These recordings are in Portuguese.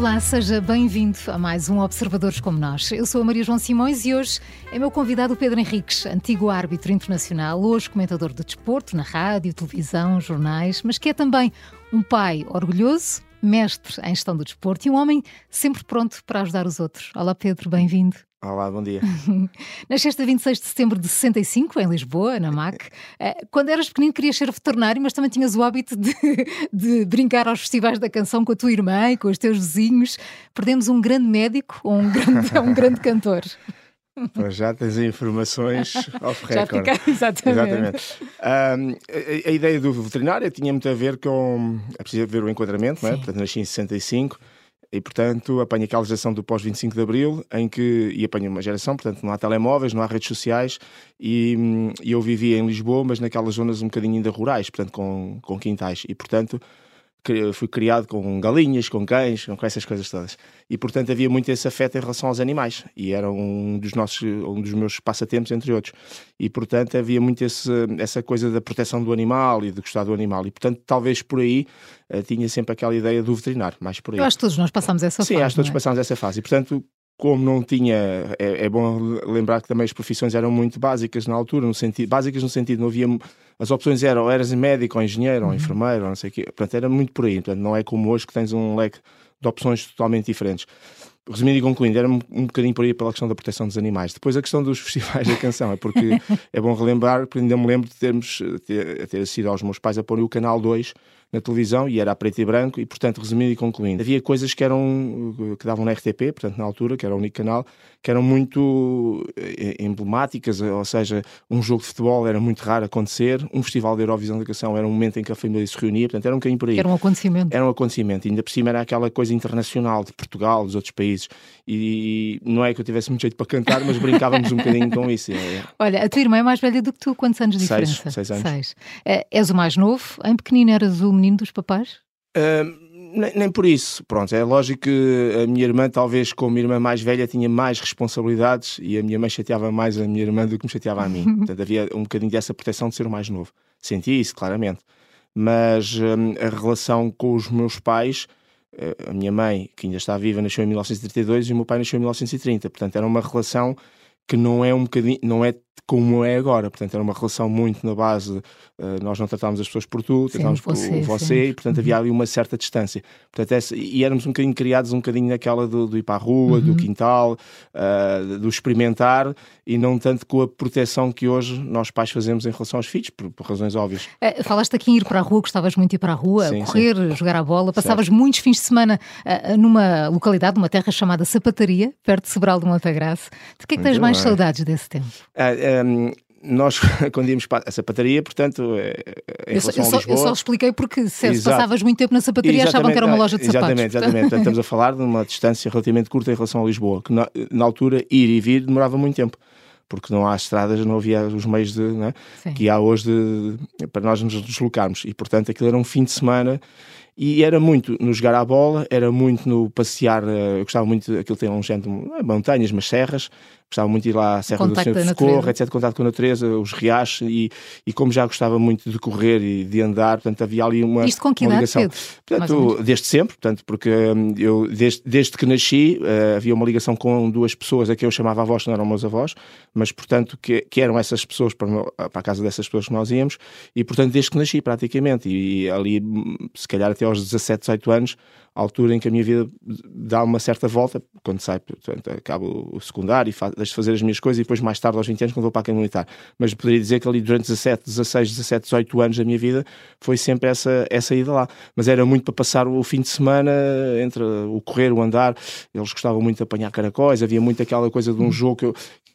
Olá, seja bem-vindo a mais um Observadores como Nós. Eu sou a Maria João Simões e hoje é meu convidado Pedro Henriques, antigo árbitro internacional, hoje comentador de desporto na rádio, televisão, jornais, mas que é também um pai orgulhoso, mestre em gestão do desporto e um homem sempre pronto para ajudar os outros. Olá, Pedro, bem-vindo. Olá, bom dia. Nasceste a 26 de setembro de 65, em Lisboa, na MAC. Eh, quando eras pequenino querias ser veterinário, mas também tinhas o hábito de, de, brincar aos festivais da canção com a tua irmã e com os teus vizinhos. Perdemos um grande médico ou um grande, um grande cantor? Pois já tens informações off record. Já fica, exatamente. exatamente. Um, a, a, ideia do veterinário tinha muito a ver com. É preciso ver o enquadramento, não é? Portanto, nasci em 65 e, portanto, apanho aquela geração do pós-25 de Abril, em que, e apanho uma geração, portanto, não há telemóveis, não há redes sociais, e, e eu vivia em Lisboa, mas naquelas zonas um bocadinho ainda rurais, portanto, com, com quintais, e, portanto, fui criado com galinhas, com cães, com essas coisas todas. E portanto havia muito esse afeto em relação aos animais e era um dos nossos, um dos meus passatempos entre outros. E portanto havia muito esse, essa coisa da proteção do animal e de gostar do animal. E portanto talvez por aí uh, tinha sempre aquela ideia do veterinário, mais por aí. Eu acho que todos nós passamos essa Sim, fase. Sim, acho que todos é? passamos essa fase. E portanto como não tinha, é, é, bom lembrar que também as profissões eram muito básicas na altura, no sentido, básicas no sentido, não havia, as opções eram ou eras médico, ou engenheiro, ou uhum. enfermeiro, ou não sei o quê, portanto era muito por aí, portanto não é como hoje que tens um leque de opções totalmente diferentes. Resumindo e concluindo, era um, um bocadinho por aí pela questão da proteção dos animais. Depois a questão dos festivais da canção, é porque é bom relembrar, porque ainda me lembro de termos, ter, ter sido aos meus pais a pôr o canal 2 na televisão e era a preto e branco e, portanto, resumindo e concluindo, havia coisas que eram que davam na RTP, portanto, na altura, que era o único canal, que eram muito eh, emblemáticas, ou seja, um jogo de futebol era muito raro acontecer, um festival de Eurovisão da Canção era um momento em que a família se reunia, portanto, era um bocadinho por aí. Era um acontecimento. Era um acontecimento, e ainda por cima era aquela coisa internacional de Portugal, dos outros países, e não é que eu tivesse muito jeito para cantar, mas brincávamos um bocadinho com isso. É. Olha, a tua irmã é mais velha do que tu, quantos anos de diferença? Seis, seis anos. Seis. É, és o mais novo, em pequenino eras o menino dos papais? Uh, nem, nem, por isso. Pronto, é lógico que a minha irmã, talvez como irmã mais velha, tinha mais responsabilidades e a minha mãe chateava mais a minha irmã do que me chateava a mim. Portanto, havia um bocadinho dessa proteção de ser o mais novo. Senti isso, claramente. Mas a relação com os meus pais, eh, a minha mãe, que ainda está viva, nasceu em 1932 e o meu pai nasceu em 1930. Portanto, era uma relação que não é um bocadinho, não é como é agora. Portanto, era uma relação muito na base, uh, nós não tratávamos as pessoas por tu, tratávamos por você, você e, portanto, havia uhum. ali uma certa distância. Portanto, essa, e éramos um bocadinho criados um bocadinho naquela do, do ir para a rua, uhum. do quintal, uh, do experimentar e não tanto com a proteção que hoje nós pais fazemos em relação aos filhos, por, por razões óbvias. É, falaste aqui em ir para a rua, gostavas muito de ir para a rua, sim, correr, sim. jogar a bola, passavas certo. muitos fins de semana uh, numa localidade, numa terra chamada Sapataria, perto de Sobral de Montagraça. De que é que tens mais saudades desse tempo? Um, nós, quando íamos para a sapataria, portanto, é, em eu, só, eu, só, eu só expliquei porque se, se, passavas muito tempo na sapataria achavam que era uma loja de sapatos. Exatamente, exatamente. estamos a falar de uma distância relativamente curta em relação a Lisboa, que na, na, altura ir e vir demorava muito tempo. Porque não há estradas, não havia os meios de, né, que há hoje de, para nós nos deslocarmos. E, portanto, aquilo era um fim de semana e era muito no jogar à bola, era muito no passear. Eh, eu gostava muito, aquilo tem um género, de é montanhas, mas serras, gostava muito de ir lá à Serra do Senhor de Socorro, etc., contato com a natureza, os riachos, e, e como já gostava muito de correr e de andar, portanto havia ali uma, Isto com que ligação. Cedo, portanto, desde sempre, portanto, porque hum, eu, desde, desde que nasci, uh, havia uma ligação com duas pessoas a quem eu chamava avós, não eram meus avós, mas portanto que, que eram essas pessoas para, para a casa dessas pessoas que nós íamos, e portanto desde que nasci praticamente, e, e ali hum, se calhar até aos 17, 18 anos, altura em que a minha vida dá uma certa volta, quando sai, portanto, acabo o secundário e faço, deixo de fazer as minhas coisas e depois mais tarde aos 20 anos quando vou para a Academia Militar. Mas poderia dizer que ali durante 17, 16, 17, 18 anos da minha vida foi sempre essa, essa ida lá. Mas era muito para passar o fim de semana entre o correr, o andar. Eles gostavam muito de apanhar caracóis, havia muito aquela coisa de um jogo que eu,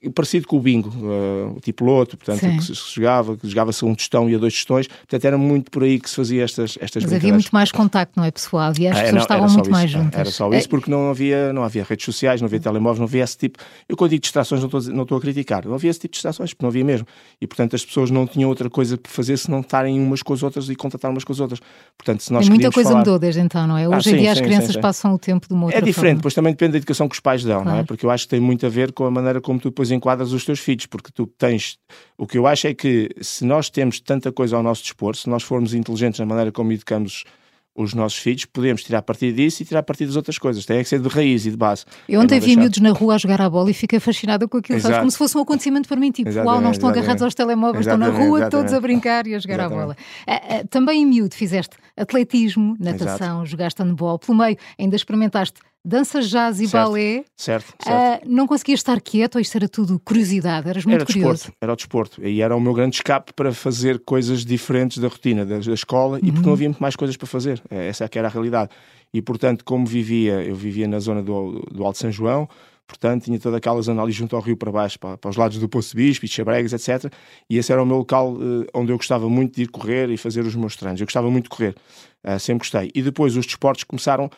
parecido com o bingo, uh, o tipo loto, portanto, Sim. que se, se jogava, que jogava-se um tostão e a dois tostões, portanto, era muito por aí que se fazia estas, estas Mas havia muito mais contacto, não é, pessoal? E as ah, pessoas não, estavam muito isso, mais juntas. Era só isso, é. porque não havia, não havia redes sociais, não havia telemóveis, não havia esse tipo. Eu, quando digo distrações, não estou, não estou a criticar, não havia esse tipo de distrações, porque não havia mesmo. E, portanto, as pessoas não tinham outra coisa para fazer se não estarem umas com as outras e contatar umas com as outras. Portanto, se nós e muita coisa falar... mudou desde então, não é? Hoje ah, sim, em dia as sim, crianças sim, passam o tempo de uma outra É diferente, forma. pois também depende da educação que os pais dão, claro. não é? Porque eu acho que tem muito a ver com a maneira como tu depois enquadras os teus filhos, porque tu tens. O que eu acho é que se nós temos tanta coisa ao nosso dispor, se nós formos inteligentes na maneira como educamos os nossos filhos, podemos tirar partido disso e tirar partido das outras coisas. Tem que ser de raiz e de base. Eu ontem vi miúdos na rua a jogar a bola e fiquei fascinada com aquilo? Como se fosse um acontecimento para mim, tipo, exatamente, uau, não estão exatamente. agarrados aos telemóveis, estão na rua todos a brincar e a jogar a bola. Uh, uh, também em miúdo fizeste atletismo, natação, Exato. jogaste handball, pelo meio ainda experimentaste dança, jazz e certo, balé. Certo, certo. Uh, não conseguias estar quieto ou isto era tudo curiosidade? Eras muito era curioso? Desporto, era o desporto. E era o meu grande escape para fazer coisas diferentes da rotina da, da escola uhum. e porque não uhum. havia muito mais coisas para fazer. É, essa é que era a realidade. E portanto, como vivia, eu vivia na zona do, do Alto São João, portanto tinha toda aquela zona ali junto ao rio para baixo, para, para os lados do Poço Bispo e Chabregas, etc. E esse era o meu local uh, onde eu gostava muito de ir correr e fazer os meus treinos. Eu gostava muito de correr, uh, sempre gostei. E depois os desportos começaram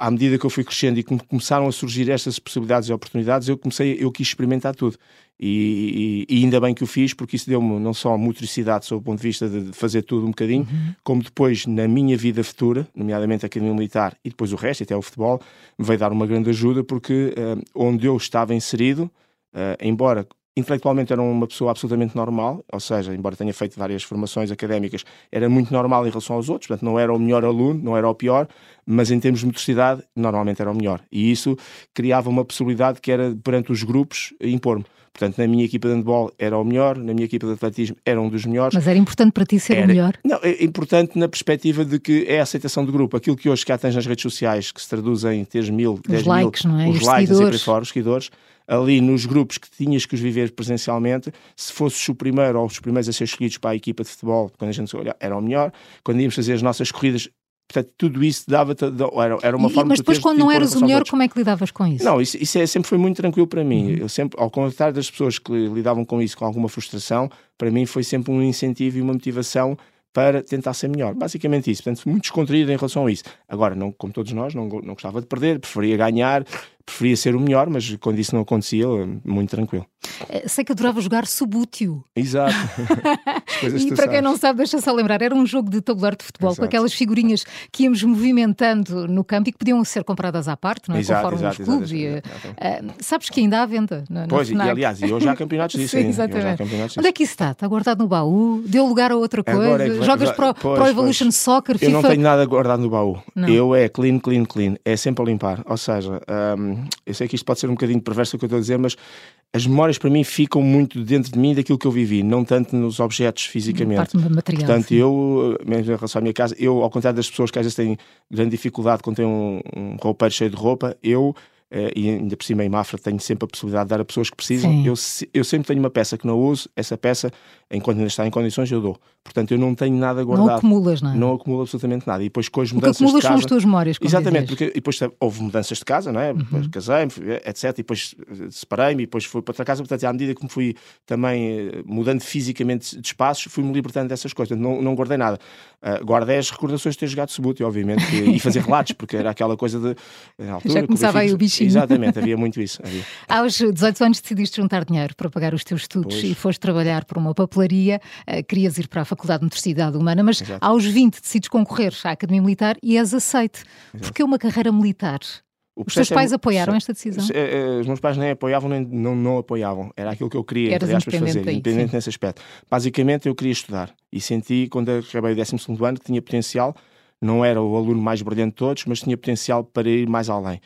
à medida que eu fui crescendo e que começaram a surgir estas possibilidades e oportunidades, eu comecei, eu quis experimentar tudo. E, e, e ainda bem que o fiz, porque isso deu-me não só motricidade sob o ponto de vista de fazer tudo um bocadinho, uhum. como depois na minha vida futura, nomeadamente a Academia Militar e depois o resto, até o futebol, me veio dar uma grande ajuda, porque uh, onde eu estava inserido, uh, embora intelectualmente era uma pessoa absolutamente normal, ou seja, embora tenha feito várias formações académicas, era muito normal em relação aos outros, portanto não era o melhor aluno, não era o pior, mas em termos de motricidade, normalmente era o melhor. E isso criava uma possibilidade que era, perante os grupos, impor-me. Portanto, na minha equipa de handball era o melhor, na minha equipa de atletismo era um dos melhores. Mas era importante para ti ser era, o melhor? Não, é importante na perspectiva de que é a aceitação do grupo. Aquilo que hoje cá tens nas redes sociais, que se traduz em teres mil, dez os likes, mil, não é? os, os likes seguidores. e fora, os seguidores, ali nos grupos que tinhas que os viver presencialmente, se fosses o primeiro ou os primeiros a ser escolhidos para a equipa de futebol, quando a gente olha, era o melhor. Quando íamos fazer as nossas corridas, Portanto, tudo isso dava era, era uma e, forma Mas depois, quando não eras o melhor, como é que lidavas com isso? Não, isso, isso é, sempre foi muito tranquilo para mim. Uhum. Eu sempre, ao contrário das pessoas que lidavam com isso com alguma frustração, para mim foi sempre um incentivo e uma motivação para tentar ser melhor. Basicamente isso. Portanto, muito descontraído em relação a isso. Agora, não, como todos nós, não, não gostava de perder, preferia ganhar, preferia ser o melhor, mas quando isso não acontecia, muito tranquilo. Eh, sei que adorava jogar Subútil. Exato. e para quem não sabe, deixa só lembrar, era um jogo de tabuleiro de futebol Exato. com aquelas figurinhas que íamos movimentando no campo e que podiam ser compradas à parte, não é? Exato, Conforme exato, os clubes. Exato, e, uh, sabes que ainda há venda. No, pois, e aliás, e hoje há campeonatos disso. Sim, exatamente. Campeonatos Onde é que isso está? Está guardado no baú? Deu lugar a outra coisa? Agora é Jogas já, para, pois, para o Evolution pois. Soccer, FIFA? Eu não tenho nada guardado no baú. Não. Eu é clean, clean, clean. É sempre a limpar. Ou seja, um, eu sei que isto pode ser um bocadinho perverso o que eu estou a dizer, mas as memórias para mim ficam muito dentro de mim daquilo que eu vivi, não tanto nos objetos fisicamente. Parte material, Portanto, sim. eu, mesmo em relação à minha casa, eu, ao contrário das pessoas que às vezes têm grande dificuldade quando têm um, um roupeiro cheio de roupa, eu e ainda por cima em Mafra tenho sempre a possibilidade de dar a pessoas que precisam. Eu, eu sempre tenho uma peça que não uso, essa peça, enquanto ainda está em condições, eu dou. Portanto, eu não tenho nada guardado. Não acumulas, não é? Não acumulo absolutamente nada. E depois com as mudanças acumulas de casa... são as tuas memórias, Exatamente, porque depois houve mudanças de casa, não é? Uhum. Casei-me, etc. E depois eh, separei-me e depois fui para outra casa. Portanto, à medida que me fui também eh, mudando fisicamente de espaços, fui-me libertando dessas coisas. Não, não guardei nada. Uh, guardei as recordações de ter jogado Subúrdio, obviamente, e fazer relatos, porque era aquela coisa de... Altura, Já começava aí o Exatamente, havia muito isso. Havia. Aos 18 anos decidiste juntar dinheiro para pagar os teus estudos pois. e foste trabalhar por uma papelaria. Uh, querias ir para a Faculdade de Motricidade Humana, mas Exato. aos 20 decides concorrer à Academia Militar e és aceite. Exato. Porque uma carreira militar? Os teus pais é, apoiaram esta decisão? É, é, os meus pais nem apoiavam nem não, não apoiavam. Era aquilo que eu queria, Eras aspas, fazer, independente sim. nesse aspecto. Basicamente, eu queria estudar e senti, quando acabei o 12 ano, que tinha potencial. Não era o aluno mais brilhante de todos, mas tinha potencial para ir mais além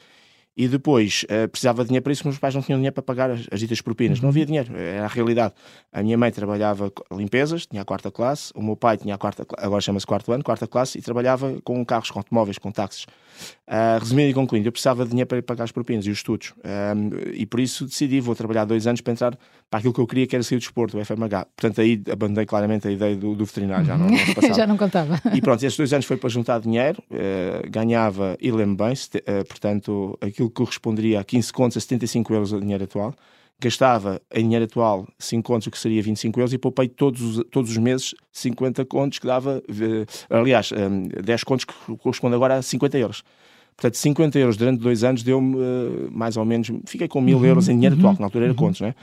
e depois uh, precisava de dinheiro para isso, mas os pais não tinham dinheiro para pagar as, as ditas propinas. Não uhum. havia dinheiro, era a realidade. A minha mãe trabalhava limpezas, tinha a quarta classe, o meu pai tinha a quarta, agora chama-se quarto ano, quarta classe, e trabalhava com carros, com automóveis, com táxis. Uh, resumindo e concluindo, eu precisava de dinheiro para pagar as propinas e os estudos. Uh, e por isso decidi, vou trabalhar dois anos para entrar para aquilo que eu queria, que era sair do desporto, o FMH. Portanto, aí abandonei claramente a ideia do, do veterinário, já não, não já não contava. E pronto, esses dois anos foi para juntar dinheiro, uh, ganhava, e lembro bem, portanto, aquilo que corresponderia a 15 contos a 75 euros a dinheiro atual gastava em dinheiro atual 5 contos, o que seria 25 euros, e poupei todos os, todos os meses 50 contos, que dava, aliás, 10 contos que corresponde agora a 50 euros. Portanto, 50 euros durante dois anos deu-me uh, mais ou menos, fiquei com mil uhum, euros em dinheiro uhum, atual, que na altura era uhum. contos, né?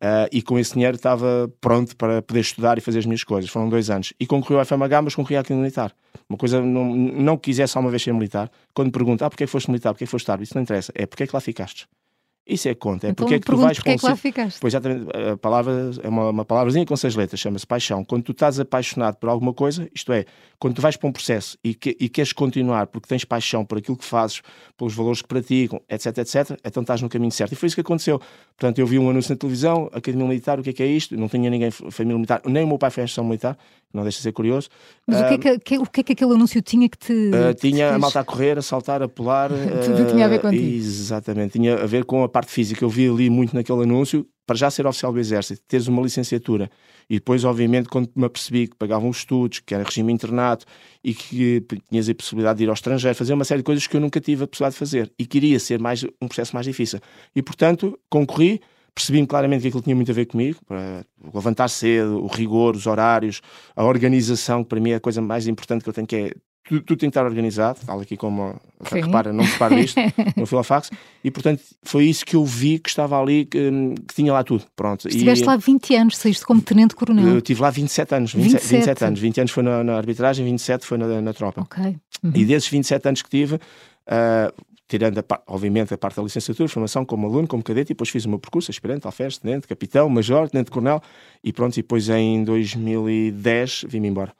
Uh, e com esse dinheiro estava pronto para poder estudar e fazer as minhas coisas. Foram dois anos. E concorri ao FMH, mas concorri aqui no militar. Uma coisa, não, não quisesse só uma vez ser militar. Quando me perguntam, ah, porquê foste militar, porquê foste árbitro? Isso não interessa. É porque é que lá ficaste. Isso é conta. É então, porque é que tu vais porque é que lá ficaste? Pois exatamente, a palavra é uma, uma palavrazinha com seis letras, chama-se paixão. Quando tu estás apaixonado por alguma coisa, isto é, quando tu vais para um processo e, que, e queres continuar porque tens paixão por aquilo que fazes, pelos valores que praticam, etc, etc, então estás no caminho certo. E foi isso que aconteceu. Portanto, eu vi um anúncio na televisão, Academia Militar, o que é que é isto? Não tinha ninguém família militar, nem o meu pai foi a militar, não deixa de ser curioso. Mas uh, o, que é que, o que é que aquele anúncio tinha que te. Uh, tinha a malta a correr, a saltar, a pular. Tudo tinha a ver contigo. Exatamente, tinha a ver com a parte física. Eu vi ali muito naquele anúncio, para já ser oficial do Exército, teres uma licenciatura e depois, obviamente, quando me apercebi que pagavam estudos, que era regime internato e que tinhas a possibilidade de ir ao estrangeiro, fazer uma série de coisas que eu nunca tive a possibilidade de fazer e queria ser mais, um processo mais difícil. E, portanto, concorri, percebi-me claramente que aquilo tinha muito a ver comigo, para levantar cedo, o rigor, os horários, a organização, que para mim é a coisa mais importante que eu tenho, que é tudo, tudo tem que estar organizado, falo aqui como repara, não repara isto no Filofax, e portanto foi isso que eu vi que estava ali, que, que tinha lá tudo. Pronto. Estiveste e, lá 20 anos, saíste como tenente-coronel. Eu estive lá 27 anos, 27, 27. 27 anos, 20 anos foi na, na, arbitragem, 27 foi na, na tropa. Ok. Uhum. E desses 27 anos que tive, uh, tirando, a, obviamente, a parte da licenciatura, formação como aluno, como cadete, e depois fiz o meu percurso, aspirante, alferes, tenente, capitão, major, tenente-coronel, e pronto, e depois em 2010 vim-me embora.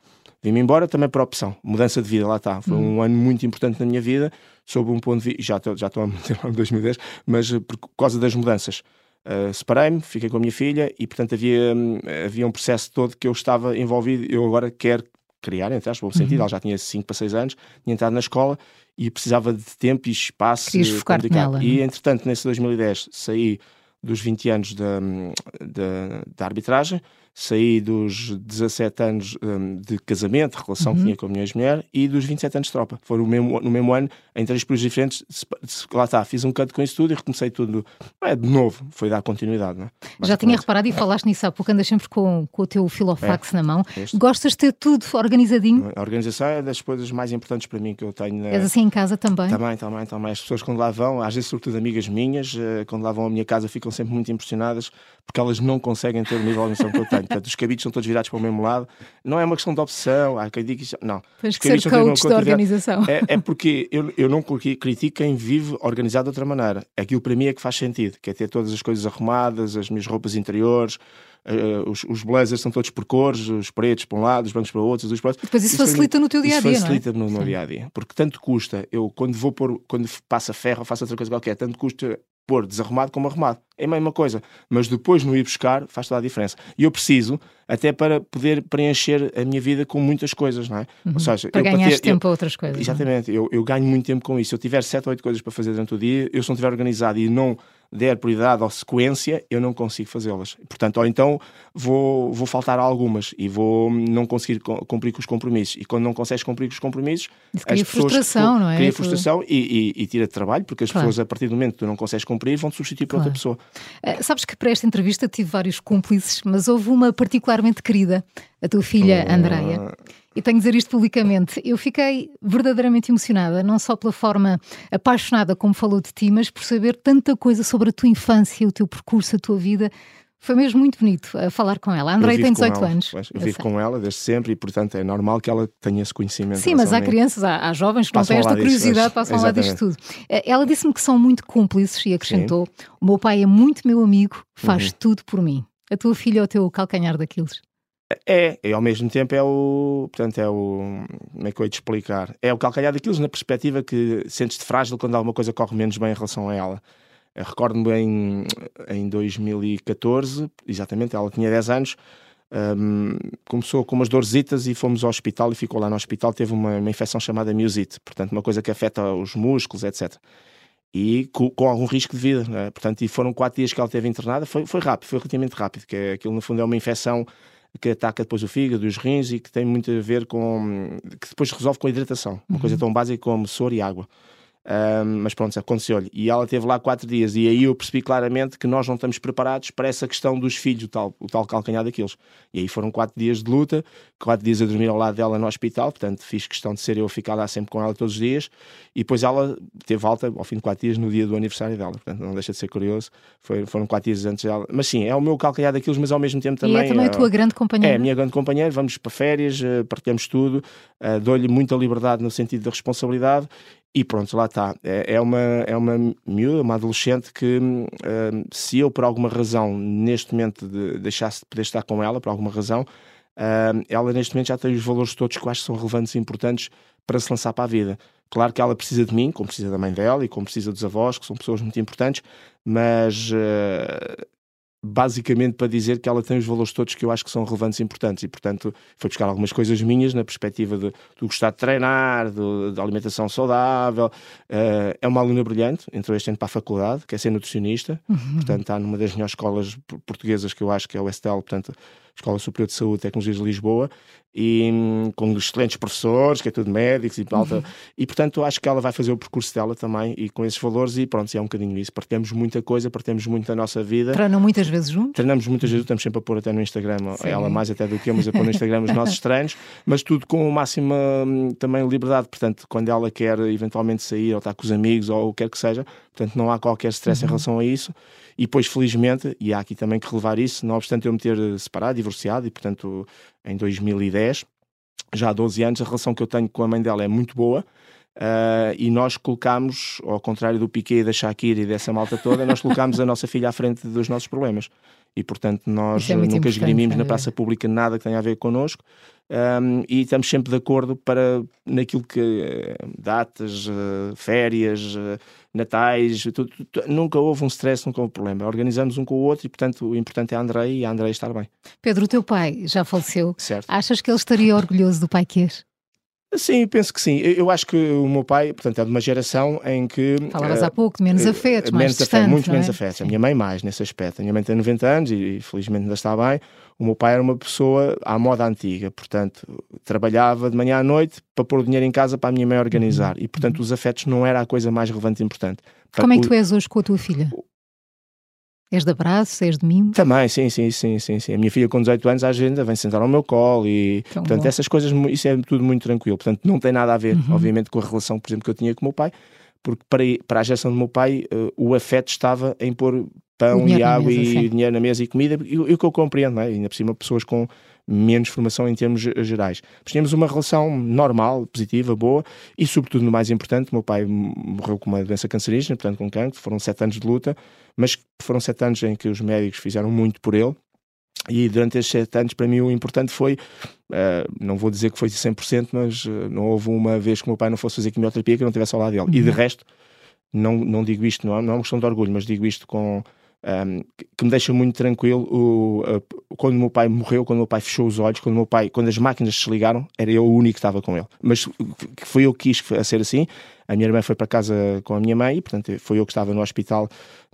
Vim-me embora também por opção, mudança de vida, lá está. Foi um ano muito importante na minha vida, sob um ponto de vista, já estou, já estou a meter lá em 2010, mas eh, por causa das mudanças. Uh, Separei-me, fiquei com a minha filha e, portanto, havia, hum, havia um processo todo que eu estava envolvido. Eu agora quero criar, entre aspas, sentido, uhum. ela já tinha 5 para 6 anos, tinha entrado na escola e precisava de tempo e espaço. Querias focar nela. E, é? entretanto, nesse 2010, saí dos 20 anos da, hum, da, da arbitragem, saí dos 17 anos um, de casamento, relação uhum. que tinha com a minha ex-mulher, e dos 27 anos de tropa. Foram no mesmo, no mesmo ano, em três períodos diferentes. Lá está, fiz um canto com isso tudo e recomecei tudo é, de novo. Foi dar continuidade. Não é? Já tinha reparado e falaste nisso há pouco, andas sempre com, com o teu filofax é, na mão. Este. Gostas de ter tudo organizadinho? A organização é das coisas mais importantes para mim que eu tenho. És assim em casa também? Também, também, também. As pessoas quando lá vão, às vezes sobretudo amigas minhas, eh, quando lá vão à minha casa ficam sempre muito impressionadas porque elas não conseguem ter o nível de organização que eu tenho. Portanto, os cabides são todos virados para o mesmo lado. Não é uma questão de obsessão. Ah, quem diga isto... Não. Tens que ser coach da organização. É, é porque eu, eu não critico quem vive organizado de outra maneira. Aquilo para mim é que faz sentido, que é ter todas as coisas arrumadas, as minhas roupas interiores, Uh, os, os, blazers são todos por cores, os pretos para um lado, os brancos para o outro, os para Depois isso, isso facilita no teu dia a dia. facilita não é? no meu dia a dia. Porque tanto custa, eu quando vou pôr, quando passa ferro ou faço outra coisa qualquer, tanto custa pôr desarrumado como arrumado. É a mesma coisa. Mas depois no ir buscar faz toda a diferença. E eu preciso, até para poder preencher a minha vida com muitas coisas, não é? Uhum. Ou seja, para ganhar tempo eu, a outras coisas. É? Exatamente. Eu, eu ganho muito tempo com isso. Se eu tiver sete ou oito coisas para fazer durante o dia, eu se não estiver organizado e não der prioridade ou sequência, eu não consigo fazê-las. Portanto, ou então vou, vou faltar algumas e vou não conseguir cumprir com os compromissos. E quando não consegues cumprir com os compromissos, Isso cria frustração, que, não é? Cria frustração e, e, e tira de trabalho, porque as claro. pessoas, a partir do momento que tu não consegues cumprir, vão te substituir por claro. outra pessoa. Uh, sabes que para esta entrevista tive vários cúmplices, mas houve uma particularmente querida, a tua filha uh... Andreia. E tenho de dizer isto publicamente. Eu fiquei verdadeiramente emocionada, não só pela forma apaixonada como falou de ti, mas por saber tanta coisa sobre a tua infância, o teu percurso, a tua vida. Foi mesmo muito bonito a falar com ela. A Andrei tem 18 anos. eu, eu vivo sei. com ela desde sempre e, portanto, é normal que ela tenha esse conhecimento. Sim, mas há crianças, há, há jovens que não têm esta curiosidade, passam lá disto tudo. Eh, ela disse-me que são muito cúmplices e acrescentou: Sim. o meu pai é muito meu amigo, faz uhum. tudo por mim. A tua filha é o teu calcanhar daqueles. É, e ao mesmo tempo é o. Portanto, é o. Como é que eu ia te explicar? É o calcanhar daquilo na perspectiva que sentes-te frágil quando alguma coisa corre menos bem em relação a ela. Recordo-me em, em 2014, exatamente, ela tinha 10 anos, um, começou com umas dorzitas e fomos ao hospital e ficou lá no hospital. Teve uma, uma infecção chamada miosite, portanto, uma coisa que afeta os músculos, etc e com, com, algum risco de vida. Né? Portanto, e foram quatro dias que ela teve internada. Foi, foi rápido, foi relativamente rápido, que é, aquilo no fundo é uma infecção que ataca depois o fígado, os rins e que tem muito a ver com. que depois resolve com a hidratação. Uma uhum. coisa tão básica como soro e água. Um, mas pronto, aconteceu-lhe. E ela teve lá quatro dias, e aí eu percebi claramente que nós não estamos preparados para essa questão dos filhos, o tal, o tal calcanhar daqueles. E aí foram quatro dias de luta, quatro dias a dormir ao lado dela no hospital, portanto fiz questão de ser eu ficar lá sempre com ela todos os dias, e depois ela teve alta ao fim de quatro dias no dia do aniversário dela, portanto não deixa de ser curioso, Foi, foram quatro dias antes dela. Mas sim, é o meu calcanhar daqueles, mas ao mesmo tempo também. E é também a tua grande companheira. É, a minha grande companheira, vamos para férias, eh, partilhamos tudo, uh, dou-lhe muita liberdade no sentido da responsabilidade E pronto, lá está. É, é, uma, é uma miúda, uma adolescente que, uh, se eu por alguma razão, neste momento, de, deixasse de poder estar com ela, por alguma razão, uh, ela neste momento já tem os valores todos que acho que são relevantes e importantes para se lançar para a vida. Claro que ela precisa de mim, como precisa da mãe dela e como precisa dos avós, que são pessoas muito importantes, mas uh, basicamente para dizer que ela tem os valores todos que eu acho que são relevantes e importantes. E portanto foi buscar algumas coisas minhas na perspectiva de, do gostar de treinar, da alimentação saudável. Uh, é uma aluna brilhante, entrou este ano para a faculdade quer ser nutricionista, uhum. portanto está numa das melhores escolas portuguesas que eu acho que é o Estel, portanto Escola Superior de Saúde e Tecnologias de Lisboa, e hum, com excelentes professores, que é tudo médicos e alta. Uhum. E portanto acho que ela vai fazer o percurso dela também e com esses valores, e pronto, é um bocadinho isso. Partilhamos muita coisa, partilhamos muito da nossa vida. Treinam muitas vezes juntos? Treinamos muitas vezes, estamos sempre a pôr até no Instagram, Sim. ela mais até do que eu, mas a pôr no Instagram os nossos treinos, mas tudo com máxima hum, também liberdade. Portanto, quando ela quer eventualmente sair ou estar com os amigos ou o que quer que seja, portanto não há qualquer stress uhum. em relação a isso. E depois, felizmente, e há aqui também que relevar isso, não obstante eu me ter separado, divorciado, e portanto em 2010, já há 12 anos, a relação que eu tenho com a mãe dela é muito boa. Uh, e nós colocámos, ao contrário do Piquet, da Shakira e dessa malta toda, nós colocámos a nossa filha à frente dos nossos problemas. E, portanto, nós é nunca esgrimimos na praça pública nada que tenha a ver connosco um, e estamos sempre de acordo para naquilo que uh, datas, uh, férias, natais, tudo, tudo, nunca houve um stress, nunca houve problema. Organizamos um com o outro e, portanto, o importante é a Andrei e a Andrei estar bem. Pedro, o teu pai já faleceu. Certo. Achas que ele estaria orgulhoso do pai que és? Sim, penso que sim. Eu acho que o meu pai, portanto, é de uma geração em que. Falavas uh, há pouco de menos afetos, mais menos distante, afeto, muito é? menos afetos. A minha mãe, mais nesse aspecto. A minha mãe tem 90 anos e, felizmente, ainda está bem. O meu pai era uma pessoa à moda antiga, portanto, trabalhava de manhã à noite para pôr o dinheiro em casa para a minha mãe organizar. Uhum. E, portanto, os afetos não era a coisa mais relevante e importante. Como é que tu és hoje com a tua filha? És de abraço, és de mimo? Também, sim, sim, sim, sim, sim. A minha filha com 18 anos à agenda vem sentar ao meu colo e, Tão portanto, bom. essas coisas, isso é tudo muito tranquilo. Portanto, não tem nada a ver, uhum. obviamente, com a relação, por exemplo, que eu tinha com o meu pai, porque para, para a geração do meu pai, uh, o afeto estava em pôr pão e água mesa, e sim. dinheiro na mesa e comida, e o que eu compreendo, não é? ainda por cima pessoas com menos formação em termos gerais. Mas tínhamos uma relação normal, positiva, boa e, sobretudo, no mais importante, meu pai morreu com uma doença cancerígena, portanto, com cancro, foram sete anos de luta, mas foram sete anos em que os médicos fizeram muito por ele. E durante estes sete anos, para mim, o importante foi, uh, não vou dizer que foi 100%, mas uh, não houve uma vez que o meu pai não fosse fazer quimioterapia que eu não estivesse ao lado dele. Uhum. E de resto, não, não digo isto, não é, não é uma questão de orgulho, mas digo isto com um, que me deixa muito tranquilo o, quando meu pai morreu, quando meu pai fechou os olhos, quando meu pai, quando as máquinas se ligaram, era eu o único que estava com ele. Mas foi eu que quis ser assim. A minha irmã foi para casa com a minha mãe, portanto, foi eu que estava no hospital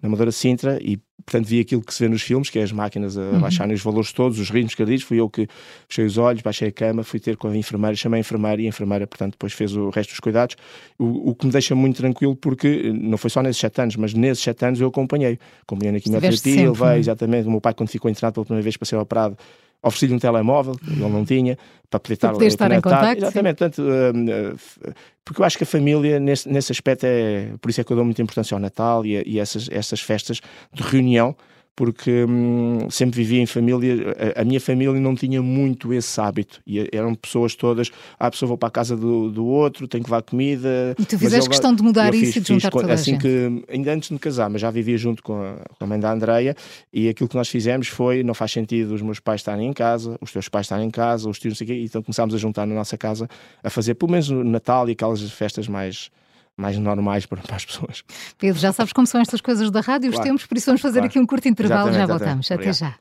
na Madeira Sintra e, portanto, vi aquilo que se vê nos filmes, que é as máquinas a uhum. baixarem os valores todos, os ritmos cardíacos. Fui eu que fechei os olhos, baixei a cama, fui ter com a enfermeira, chamei a enfermeira e a enfermeira, portanto, depois fez o resto dos cuidados. O, o que me deixa muito tranquilo, porque não foi só nesses sete anos, mas nesses sete anos eu acompanhei. Acompanhei na quimioterapia, levei, é? exatamente. O meu pai, quando ficou internado pela primeira vez para ser operado, ofereci-lhe um telemóvel, ele não tinha, para poder estar, poder estar em contato. Exatamente, portanto, uh, uh, porque eu acho que a família, nesse, nesse aspecto, é por isso é que eu dou muita importância ao Natal e, e essas, essas festas de reunião, porque hum, sempre vivia em família. A, a, minha família não tinha muito esse hábito. E eram pessoas todas, ah, a pessoa vou para a casa do, do outro, tem que levar comida. E tu fizeste questão de mudar isso fiz, e de juntar toda assim a que Ainda antes de me casar, mas já vivia junto com a, com a mãe da Andreia e aquilo que nós fizemos foi, não faz sentido os meus pais estarem em casa, os teus pais estarem em casa, os tios não sei o quê, então começámos a juntar na nossa casa, a fazer pelo menos o Natal e aquelas festas mais mais normais para, para, as pessoas. Pedro, já sabes como são estas coisas da rádio, os claro. tempos, por isso vamos fazer claro. aqui um curto intervalo e já voltamos. Até já.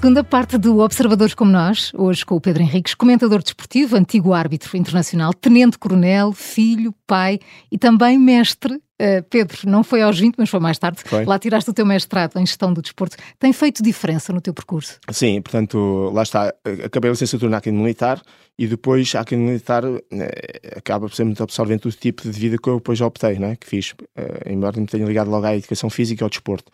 Segunda parte do Observadores como Nós, hoje com o Pedro Henriques, comentador desportivo, antigo árbitro internacional, tenente-coronel, filho, pai e também mestre. Uh, Pedro, não foi aos 20, mas foi mais tarde. Foi. Lá tiraste o teu mestrado em gestão do desporto. Tem feito diferença no teu percurso? Sim, portanto, lá está. Acabei a licenciatura na Academia Militar e depois a Academia Militar eh, acaba por ser muito absorvente do tipo de vida que eu depois optei, né? que fiz, uh, embora me tenha ligado logo à educação física e ao desporto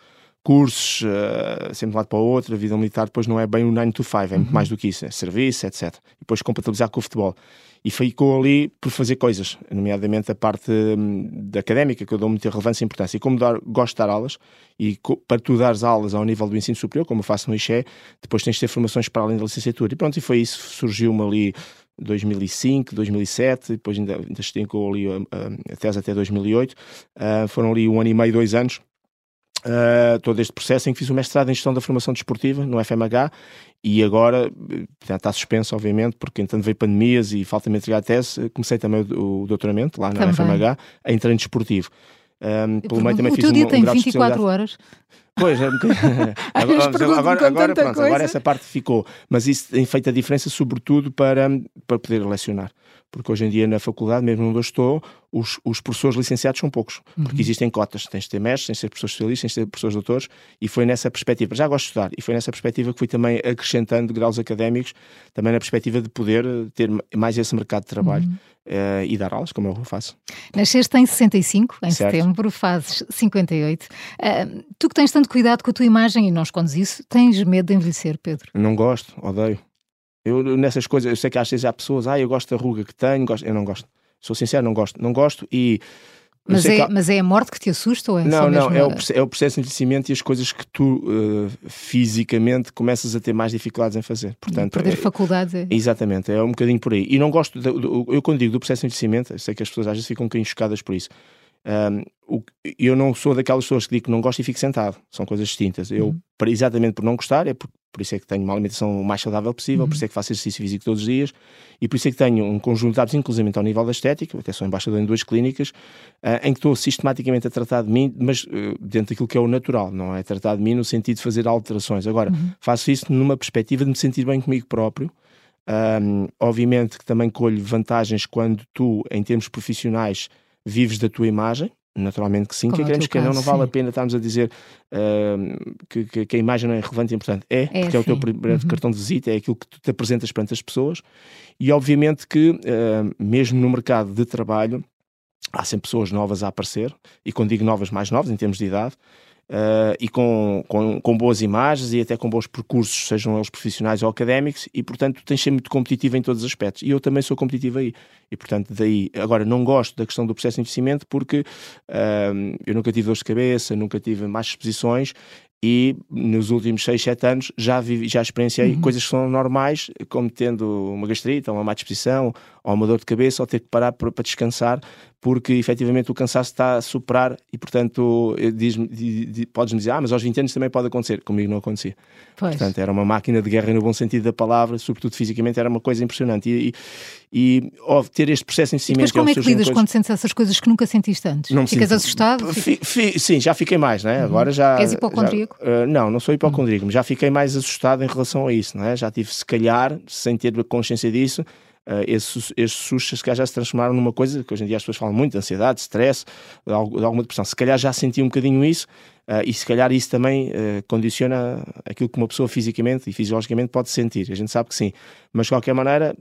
cursos, uh, sempre de lado para o outro. A vida militar depois não é bem o 9 to 5, é muito uhum. mais do que isso, é serviço, etc. E depois compatibilizar com o futebol. E ficou ali por fazer coisas, nomeadamente a parte hum, da académica, que eu dou muita relevância e importância. E como dar, gosto de dar aulas, e para tu dares aulas ao nível do ensino superior, como eu faço no IXE, depois tens de ter formações para além da licenciatura. E pronto, e foi isso, surgiu-me ali 2005, 2007, depois ainda, ainda estincou ali a, a, tese até 2008. Uh, ah, foram ali um ano e meio, dois anos. Uh, todo este processo em que fiz o mestrado em Gestão da Formação Desportiva no FMH e agora está suspenso, obviamente, porque entanto veio pandemias e falta-me entregar a tese. Comecei também o, o doutoramento lá no FMH em treino desportivo. Um, pelo meio também o fiz teu dia um tem 24 horas. Pois, é um agora, agora, agora, pronto, agora essa parte ficou. Mas isso tem feito a diferença, sobretudo, para, para poder lecionar. Porque hoje em dia, na faculdade, mesmo onde eu estou, os, os professores licenciados são poucos. Porque uhum. existem cotas. Tens de ter mestres, tens de ter professores especialistas, tens de ter professores doutores. E foi nessa perspectiva. Já gosto de estudar. E foi nessa perspectiva que fui também acrescentando graus académicos, também na perspectiva de poder ter mais esse mercado de trabalho. Uhum. Uh, e dar aulas, como eu faço. Nasceste em 65, em certo. setembro, fazes 58. Uh, eh, tu que tens tanto cuidado com a tua imagem e não escondes isso, tens medo de envelhecer, Pedro? Não gosto, odeio. Eu nessas coisas, eu sei que às vezes há pessoas, ah, eu gosto da ruga que tenho, gosto. eu não gosto. Sou sincero, não gosto. Não gosto e mas é, há... mas é a morte que te assusta ou é Não, não, é, o, é o processo de envelhecimento e as coisas que tu uh, fisicamente começas a ter mais dificuldades em fazer. Portanto, perder é, faculdades. É... Exatamente, é um bocadinho por aí. E não gosto, de, eu quando digo do processo de envelhecimento, eu sei que as pessoas às vezes ficam um bocadinho chocadas por isso. Um, o, eu não sou daquelas pessoas que digo que não gosto e fico sentado. São coisas distintas. Eu, uhum. exatamente por não gostar, é por, por isso é que tenho uma alimentação o mais saudável possível, uhum. por isso é que faço exercício físico todos os dias e por isso é que tenho um conjunto de hábitos, inclusive ao nível da estética, até sou embaixador em duas clínicas, uh, em que estou sistematicamente a tratar de mim, mas uh, dentro daquilo que é o natural, não é tratar de mim no sentido de fazer alterações. Agora, uhum. faço isso numa perspectiva de me sentir bem comigo próprio. Um, obviamente que também colho vantagens quando tu, em termos profissionais, vives da tua imagem, Naturalmente que sim, Como que queremos que não, não vale sim. a pena estarmos a dizer uh, que, que, que, a imagem não é relevante e importante. É, é porque sim. é o teu primeiro uhum. cartão de visita, é aquilo que tu te apresentas perante as pessoas e obviamente que, uh, mesmo no mercado de trabalho, há sempre pessoas novas a aparecer, e quando digo novas, mais novas em termos de idade, uh, e com, com, com, boas imagens e até com bons percursos, sejam eles profissionais ou académicos, e portanto tens de ser muito competitivo em todos os aspectos. E eu também sou competitivo aí. E portanto, daí, agora não gosto da questão do processo de investimento porque uh, eu nunca tive dor de cabeça, nunca tive mais exposições e nos últimos 6, 7 anos já, vivi, já experienciei uhum. coisas que são normais, como tendo uma gastrite, ou uma má disposição, ou uma dor de cabeça, ou ter que parar para, para descansar, porque efetivamente o cansaço está a superar e, portanto, diz, diz, podes-me dizer, ah, mas aos 20 anos também pode acontecer. Comigo não acontecia. Pois. Portanto, era uma máquina de guerra no bom sentido da palavra, sobretudo fisicamente, era uma coisa impressionante. E, e, e ter este processo em cimento. Mas como é que lidas coisas... quando sentes essas coisas que nunca sentiste antes? Não Ficas sinto... assustado? Sim, já fiquei mais, né? Uhum. Agora já. És hipocondríaco? Já, uh, não, não sou hipocondríaco, uhum. já fiquei mais assustado em relação a isso, né? Já tive, se calhar, sem ter consciência disso uh, esses, esses sustos já se transformaram numa coisa que hoje em dia as pessoas falam muito, de ansiedade, stress, de, alguma depressão. Se calhar já senti um bocadinho isso uh, e se calhar isso também uh, condiciona aquilo que uma pessoa fisicamente e fisiologicamente pode sentir. A gente sabe que sim. Mas de qualquer maneira,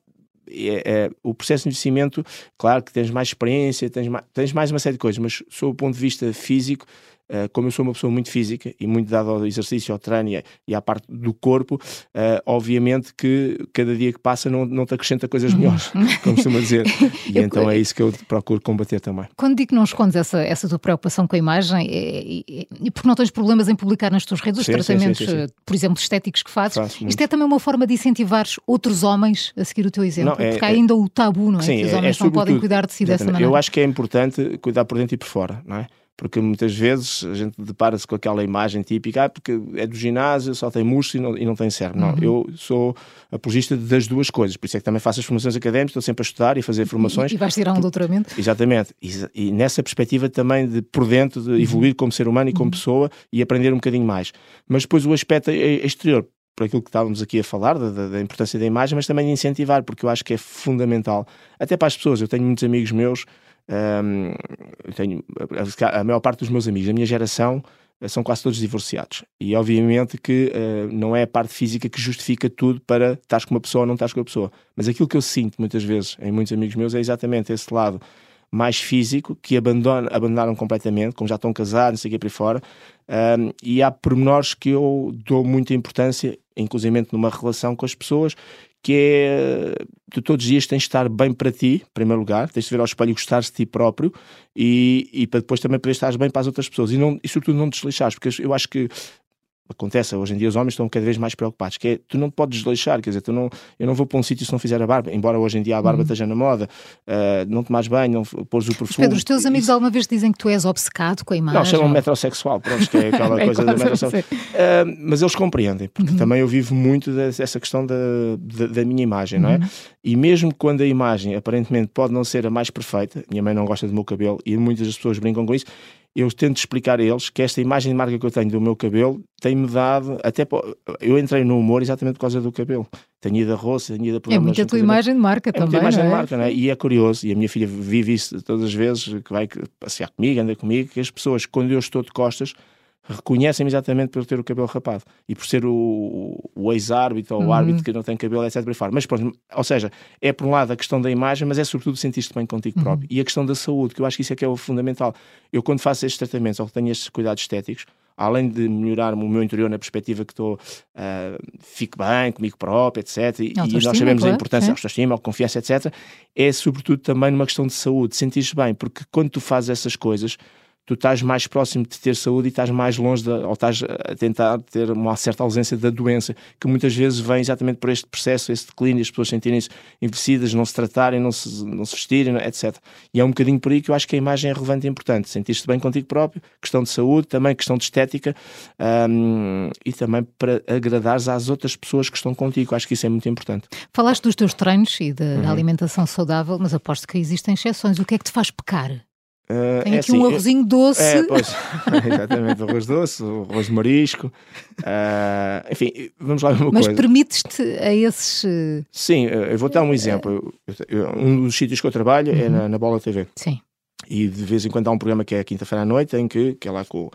é, é, o processo de envelhecimento, claro que tens mais experiência, tens mais, tens mais uma série de coisas, mas sob o ponto de vista físico, Uh, como eu sou uma pessoa muito física e muito dada ao exercício, ao treino e à parte do corpo, uh, obviamente que cada dia que passa não, não te acrescenta coisas uhum. melhores, como costuma dizer. E então é isso que eu procuro combater também. Quando digo que não escondes essa, essa tua preocupação com a imagem, é, é, é porque não tens problemas em publicar nas tuas redes os sim, tratamentos, sim, sim, por exemplo, estéticos que fazes, Faço isto é também uma forma de incentivar outros homens a seguir o teu exemplo, não, é, porque há ainda o tabu, não é? que os é, homens não podem cuidar de si dessa maneira. Eu acho que é importante cuidar por dentro e por fora, não é? Porque muitas vezes a gente depara-se com aquela imagem típica, ah, porque é do ginásio, só tem músculo e não, e não tem cérebro. Não, uhum. eu sou apologista das duas coisas, por isso é que também faço as formações académicas, estou sempre a estudar e a fazer formações. E, e vais tirar um doutoramento? Exatamente, e, e, nessa perspectiva também de por dentro, de evoluir como ser humano e como uhum. pessoa e aprender um bocadinho mais. Mas depois o aspecto exterior, por aquilo que estávamos aqui a falar, da, da, importância da imagem, mas também de incentivar, porque eu acho que é fundamental, até para as pessoas. Eu tenho muitos amigos meus um, tenho, a, maior parte dos meus amigos da minha geração uh, são quase todos divorciados. E obviamente que uh, não é a parte física que justifica tudo para estar com uma pessoa ou não estar com uma pessoa. Mas aquilo que eu sinto muitas vezes em muitos amigos meus é exatamente esse lado mais físico que abandonam, abandonaram completamente, como já estão casados, não sei o que para fora. Um, e há pormenores que eu dou muita importância, inclusive numa relação com as pessoas, que é tu todos os dias tens de estar bem para ti, em primeiro lugar, tens de ver ao espelho e gostar de ti próprio e, e para depois também poder estar bem para as outras pessoas. E, não, e sobretudo não desleixares, porque eu acho que acontece hoje em dia os homens estão cada vez mais preocupados que é, tu não podes desleixar, quer dizer, tu não, eu não vou para um sítio se não fizer a barba, embora hoje em dia a barba uhum. esteja na moda, uh, não tomas bem, não pôres o perfume. Pedro, os teus amigos isso... alguma vez dizem que tu és obcecado com a imagem? Não, chamam metrosexual, pronto, que é aquela é coisa da metrosexual. Uh, mas eles compreendem, porque uhum. também eu vivo muito dessa questão da, da, da minha imagem, não é? Uhum. E mesmo quando a imagem aparentemente pode não ser a mais perfeita, minha mãe não gosta do meu cabelo e muitas das pessoas brincam com isso, eu tento explicar a eles que esta imagem de marca que eu tenho do meu cabelo tem-me dado, até eu entrei no humor exatamente por causa do cabelo. Tenho ido a roça, tenho ido a É muita tua imagem de marca é também. Muita imagem é? de marca, não é? E é curioso, e a minha filha vive isso todas as vezes, que vai passear comigo, anda comigo, que as pessoas, quando eu estou de costas, reconhecem-me exatamente por ter o cabelo rapado e por ser o, o ex-árbitro ou o uhum. árbitro que não tem cabelo, etc. Mas, pronto, ou seja, é por um lado a questão da imagem, mas é sobretudo sentir-te bem contigo uhum. próprio. E a questão da saúde, que eu acho que isso é que é o fundamental. Eu, quando faço estes tratamentos ou tenho estes cuidados estéticos, além de melhorar o meu interior na perspectiva que estou, uh, fico bem comigo próprio, etc. E, e nós sabemos claro, a importância da autoestima, a confiança, etc. É sobretudo também numa questão de saúde, sentir-te bem, porque quando tu fazes essas coisas, tu estás mais próximo de ter saúde e estás mais longe, de, ou estás a tentar ter uma certa ausência da doença, que muitas vezes vem exatamente por este processo, este declínio, as pessoas sentirem-se envelhecidas, não se tratarem, não se, não se vestirem, etc. E é um bocadinho por aí que eu acho que a imagem é relevante e importante. Sentir-te bem contigo próprio, questão de saúde, também questão de estética um, e também para agradares às outras pessoas que estão contigo. Eu acho que isso é muito importante. Falaste dos teus treinos e da uhum. alimentação saudável, mas aposto que existem exceções. O que é que te faz pecar? Uh, Tem é aqui assim, um arrozinho doce. É, pois, exatamente, arroz doce, arroz de marisco. Uh, enfim, vamos lá ver uma Mas coisa. Mas permites-te a esses. Sim, eu vou dar um exemplo. um dos sítios que eu trabalho é uhum. é na, na, Bola TV. Sim. E de vez em quando há um programa que é quinta-feira à noite, em que, que é lá com,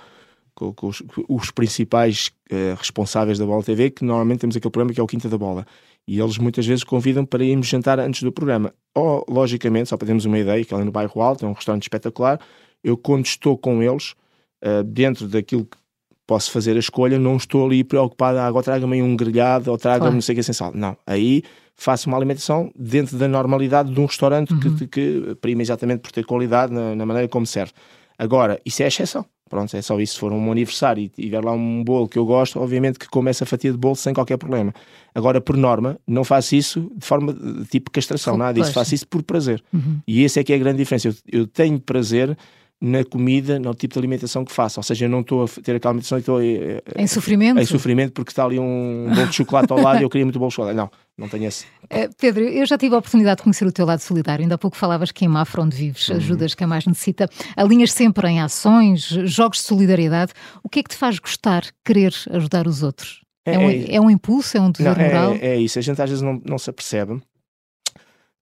com, com os, os, principais uh, responsáveis da Bola TV, que normalmente temos aquele programa que é o Quinta da Bola. E eles muitas vezes convidam para irmos jantar antes do programa. Ou, logicamente, só para termos uma ideia, que é ali no bairro Alto, é um restaurante espetacular, eu quando estou com eles, uh, dentro daquilo que posso fazer a escolha, não estou ali preocupado, ah, agora traga-me um grelhado ou traga-me claro. não sei o que sem sal. Não, aí faço uma alimentação dentro da normalidade de um restaurante uhum. que, que, prima exatamente por ter qualidade na, na maneira como serve. Agora, isso é exceção. Pronto, é só isso. Se for um aniversário e tiver lá um bolo que eu gosto, obviamente que como essa fatia de bolo sem qualquer problema. Agora, por norma, não faço isso de forma de tipo castração, nada disso. Faço isso por prazer. Uhum. E esse é que é a grande diferença. Eu, eu tenho prazer na comida, no tipo de alimentação que faço. Ou seja, eu não estou a ter aquela alimentação e estou eh, em sofrimento. Em sofrimento porque está ali um bolo de chocolate ao lado e eu queria muito bolo de chocolate. Não, não tenho esse. Uh, Pedro, eu já tive a oportunidade de conhecer o teu lado solidário. Ainda há pouco falavas que em Mafra, onde vives, uhum. ajudas quem mais necessita. Alinhas sempre em ações, jogos de solidariedade. O que é que te faz gostar, querer ajudar os outros? É, é, um, é, é um, impulso? É um dever não, é, moral? É, isso. A gente às vezes não, não se apercebe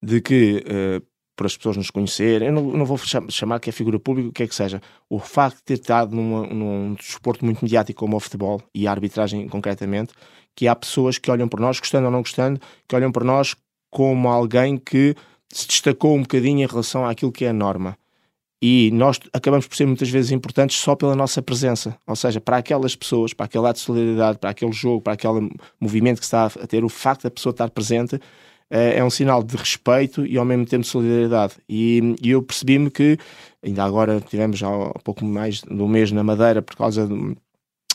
de que uh, por as pessoas nos conhecerem, eu não, não vou chamar que é figura pública, o que é que seja, o facto de ter estado numa, num desporto muito mediático como o futebol e a arbitragem concretamente, que há pessoas que olham para nós, gostando ou não gostando, que olham para nós como alguém que se destacou um bocadinho em relação àquilo que é a norma. E nós acabamos por ser muitas vezes importantes só pela nossa presença. Ou seja, para aquelas pessoas, para aquele ato de solidariedade, para aquele jogo, para aquele movimento que está a ter, o facto da pessoa estar presente é, é um sinal de respeito e ao mesmo tempo de solidariedade. E, e eu percebi-me que, ainda agora tivemos há pouco mais de um mês na Madeira por causa de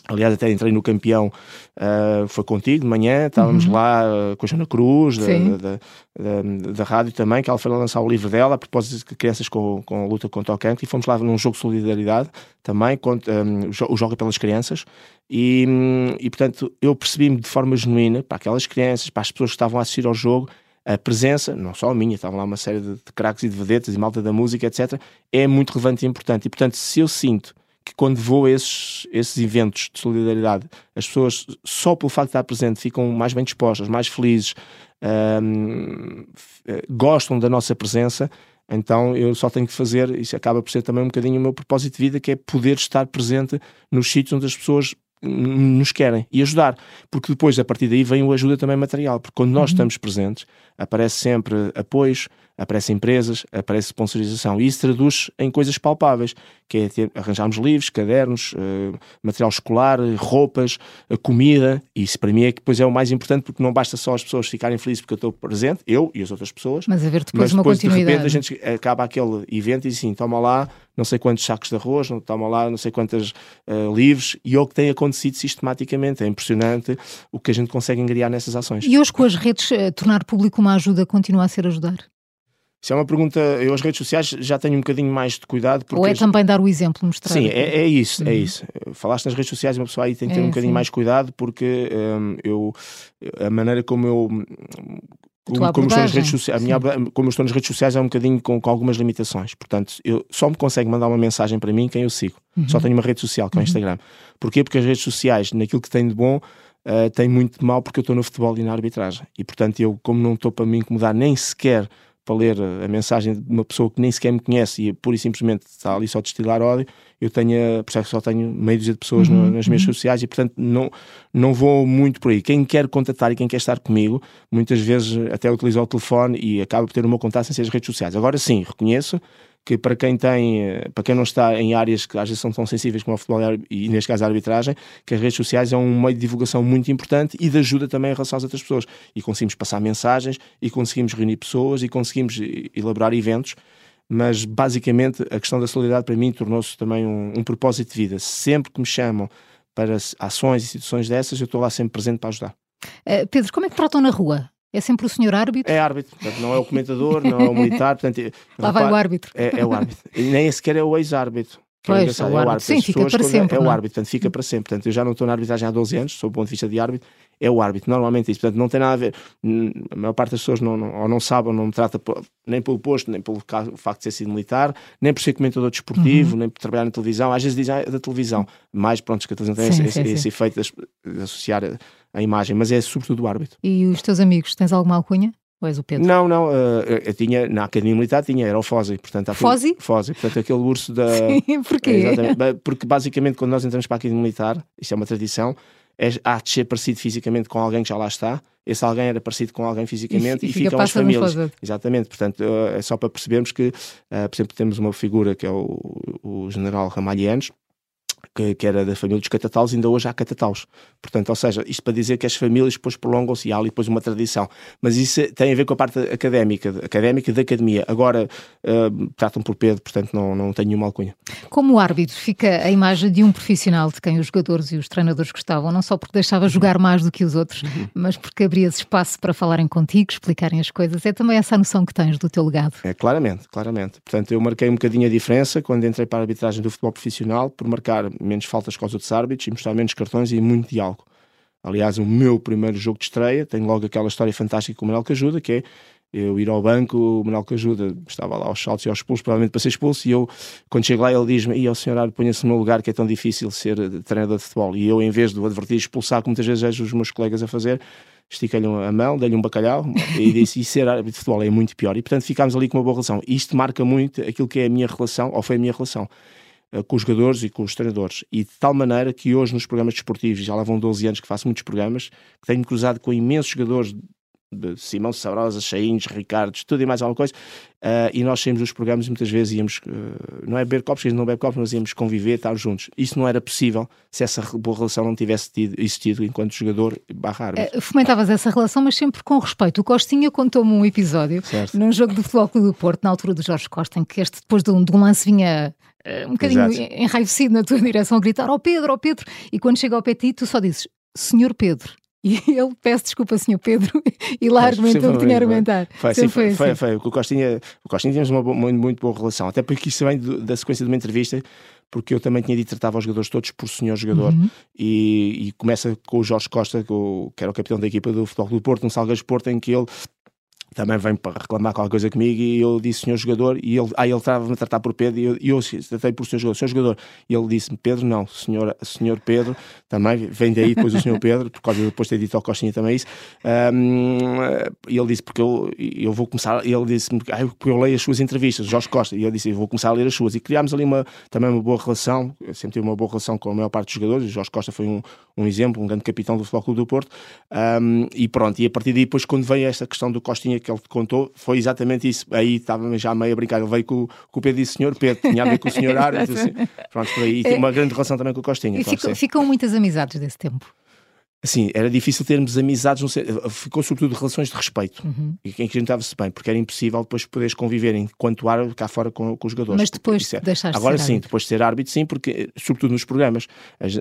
Aliás, até entrei no campeão, uh, foi contigo de manhã, estávamos uhum. lá uh, com a Jana Cruz, da, da, da, da, rádio também, que ela foi lançar o livro dela a propósito de crianças com, com a luta contra o cancro, e fomos lá num jogo de solidariedade também, contra, um, o Jogo pelas Crianças, e, e portanto eu percebi-me de forma genuína para aquelas crianças, para as pessoas que estavam a assistir ao jogo, a presença, não só a minha, estavam lá uma série de, de craques e de vedetas e malta da música, etc., é muito relevante e importante. E, portanto, se eu sinto que quando vou a esses, esses eventos de solidariedade, as pessoas, só pelo facto de estar presente, ficam mais bem dispostas, mais felizes, hum, gostam da nossa presença, então eu só tenho que fazer, isso acaba por ser também um bocadinho o meu propósito de vida, que é poder estar presente nos sítios onde as pessoas nos querem e ajudar, porque depois a partir daí vem o ajuda também material, porque quando nós uhum. estamos presentes aparece sempre apoios, aparecem empresas, aparece sponsorização. E isso traduz em coisas palpáveis, que é ter, arranjarmos livros, cadernos, uh, material escolar, roupas, uh, comida. E isso para mim é que depois é o mais importante, porque não basta só as pessoas ficarem felizes porque eu estou presente, eu e as outras pessoas. Mas haver depois mas uma depois, continuidade. de repente a gente acaba aquele evento e diz assim, toma lá não sei quantos sacos de arroz, toma lá não sei quantas uh, livros, e é o que tem acontecido sistematicamente. É impressionante o que a gente consegue engriar nessas ações. E hoje com as redes, tornar público uma ajuda continua a ser ajudar? Isso é uma pergunta. Eu, as redes sociais, já tenho um bocadinho mais de cuidado. Ou é também dar o exemplo, mostrar. Sim, é, é, isso, é uhum. é isso. Falaste nas redes sociais, uma pessoa aí tem que ter é, um bocadinho sim. mais cuidado, porque um, eu, a maneira como eu. Como, como, estou nas redes sociais, a minha, como estou nas redes sociais é um bocadinho com, com, algumas limitações. Portanto, eu só me consegue mandar uma mensagem para mim quem eu sigo. Uhum. Só tenho uma rede social, que é o uhum. Instagram. Porquê? Porque as redes sociais, naquilo que tem de bom, uh, tem muito de mal porque eu estou no futebol e na arbitragem. E portanto, eu, como não estou para me incomodar nem sequer para ler a mensagem de uma pessoa que nem sequer me conhece e pura e simplesmente está ali só a destilar ódio, eu tenho, por isso só tenho meio dúzia de pessoas uhum, nas minhas uhum. sociais e portanto não, não vou muito por aí. Quem quer contatar e quem quer estar comigo, muitas vezes até utiliza o telefone e acaba por ter o meu contato sem ser as redes sociais. Agora sim, reconheço que para quem tem, eh, para quem não está em áreas que às vezes são tão sensíveis como o futebol e neste caso a arbitragem, que as redes sociais é um meio de divulgação muito importante e de ajuda também em relação às outras pessoas. E conseguimos passar mensagens e conseguimos reunir pessoas e conseguimos elaborar eventos mas basicamente a questão da solidariedade para mim tornou-se também um, um, propósito de vida. Sempre que me chamam para ações e situações dessas, eu estou lá sempre presente para ajudar. Uh, Pedro, como é que tratam na rua? É sempre o senhor árbitro? É árbitro, portanto, não é o comentador, não é o militar. Portanto, Lá vai o árbitro. É, é o árbitro. E nem sequer é o ex-árbitro. É pois, é o árbitro. É o árbitro. Sim, fica para sempre. É, é o árbitro, portanto, fica para sempre. Portanto, eu já não estou na arbitragem há 12 anos, sob o ponto de vista de árbitro, é o árbitro, normalmente isso. Portanto, não tem nada a ver. A maior parte das pessoas não, não, ou não sabe ou não me trata nem pelo posto, nem pelo facto de ter sido militar, nem por ser comentador desportivo, uhum. nem por trabalhar na televisão. Às vezes dizem ah, é da televisão, mais pronto, que a televisão tem esse, sim, esse, sim. efeito de associar a, imagem, mas é sobretudo o árbitro. E os teus amigos, tens alguma alcunha? Ou és o Pedro? Não, não, uh, eu tinha, na Academia Militar tinha, era o Fosi, portanto... Fosi? Fosi, portanto aquele urso da... Sim, porquê? É, porque basicamente quando nós entramos para a Academia Militar, isto é uma tradição, é, há de ser parecido fisicamente com alguém que já lá está, esse alguém era parecido com alguém fisicamente e, e, e ficam as famílias. Exatamente, portanto, uh, é só para percebermos que, uh, por exemplo, temos uma figura que é o, o general Ramalhianos, que, que, era da família dos catataus, ainda hoje há catataus. Portanto, ou seja, isto para dizer que as famílias depois prolongam-se e há ali depois uma tradição. Mas isso tem a ver com a parte académica, académica da academia. Agora, uh, tratam por Pedro, portanto não, não tenho nenhuma alcunha. Como árbitro, fica a imagem de um profissional de quem os jogadores e os treinadores gostavam, não só porque deixava jogar mais do que os outros, uhum. mas porque abrias espaço para falarem contigo, explicarem as coisas. É também essa a noção que tens do teu legado. É, claramente, claramente. Portanto, eu marquei um bocadinho a diferença quando entrei para a arbitragem do futebol profissional, por marcar menos faltas com os outros árbitros e mostrar menos cartões e muito diálogo. Aliás, o meu primeiro jogo de estreia tem logo aquela história fantástica com o Manuel Cajuda, que é eu ir ao banco, o Manuel Cajuda estava lá aos saltos e aos expulsos, provavelmente para ser expulso, e eu, quando chego lá, ele diz-me: E o senhor ponha-se no lugar que é tão difícil ser treinador de futebol. E eu, em vez de o advertir expulsar, como muitas vezes vejo os meus colegas a fazer, estiquei-lhe a mão, dei-lhe um bacalhau e disse: E ser árbitro de futebol é muito pior. E portanto ficámos ali com uma boa relação. Isto marca muito aquilo que é a minha relação, ou foi a minha relação eh, com os jogadores e com os treinadores. E de tal maneira que hoje nos programas desportivos, já lá vão 12 anos que faço muitos programas, que tenho cruzado com imensos jogadores de Simão Sabrosa, Chainhos, Ricardo, tudo e mais alguma coisa, uh, e nós saímos dos programas e muitas vezes íamos, uh, não é beber copos, não beber copos, mas íamos conviver, estar juntos. Isso não era possível se essa boa relação não tivesse tido, existido enquanto jogador barra árbitro. Uh, fomentavas essa relação, mas sempre com respeito. O Costinha contou-me um episódio certo. num jogo do Futebol do Porto, na altura do Jorge Costa, em que este depois de um, de um lance vinha um bocadinho Exato. enraivecido na tua direção a gritar, ó oh Pedro, ó oh Pedro, e quando chega ao pé de ti, tu só dizes, Senhor Pedro. E ele peço desculpa, senhor Pedro, e lá argumentou o que tinha a argumentar. Foi, sim, foi, foi, assim. foi, O Costinha, o Costinha tínhamos uma muito, muito boa relação, até porque isso vem da sequência de uma entrevista, porque eu também tinha dito tratava os jogadores todos por senhor jogador, uhum. e, e, começa com o Jorge Costa, que, o, que era o capitão da equipa do Futebol do Porto, um Salgas Porto, em que ele também vem para reclamar qualquer coisa comigo e eu disse senhor jogador e ele, aí ele estava-me a tratar por Pedro e eu, e eu tratei por senhor jogador, senhor jogador e ele disse-me Pedro não, senhor, senhor Pedro também, vem daí depois o senhor Pedro por causa de depois ter dito ao Costinha também isso. Um, e ele disse porque eu, eu vou começar, ele disse-me ah, porque eu leio as suas entrevistas, Jorge Costa e eu disse eu vou começar a ler as suas e criámos ali uma, também uma boa relação, eu sempre tive uma boa relação com a maior parte dos jogadores, Jorge Costa foi um, um exemplo, um grande capitão do Futebol Clube do Porto. Um, e pronto, e a partir daí depois quando veio esta questão do Costinha que ele te contou foi exatamente isso. Aí estava já meio a brincar. Ele veio com, com o Pedro e disse Senhor Pedro, tinha a ver com o Senhor árbitro. Assim. Pronto, por aí. E tem uma grande relação também com o Costinha. Claro, ficam, ficam muitas amizades desse tempo. Assim, era difícil termos amizades, não sei, ficou sobretudo relações de respeito, uhum. em que a gente estava-se bem, porque era impossível depois poderes conviver enquanto árbitro cá fora com, com os jogadores. Mas depois é, deixaste Agora sim, depois de ser árbitro, sim, porque, sobretudo nos programas,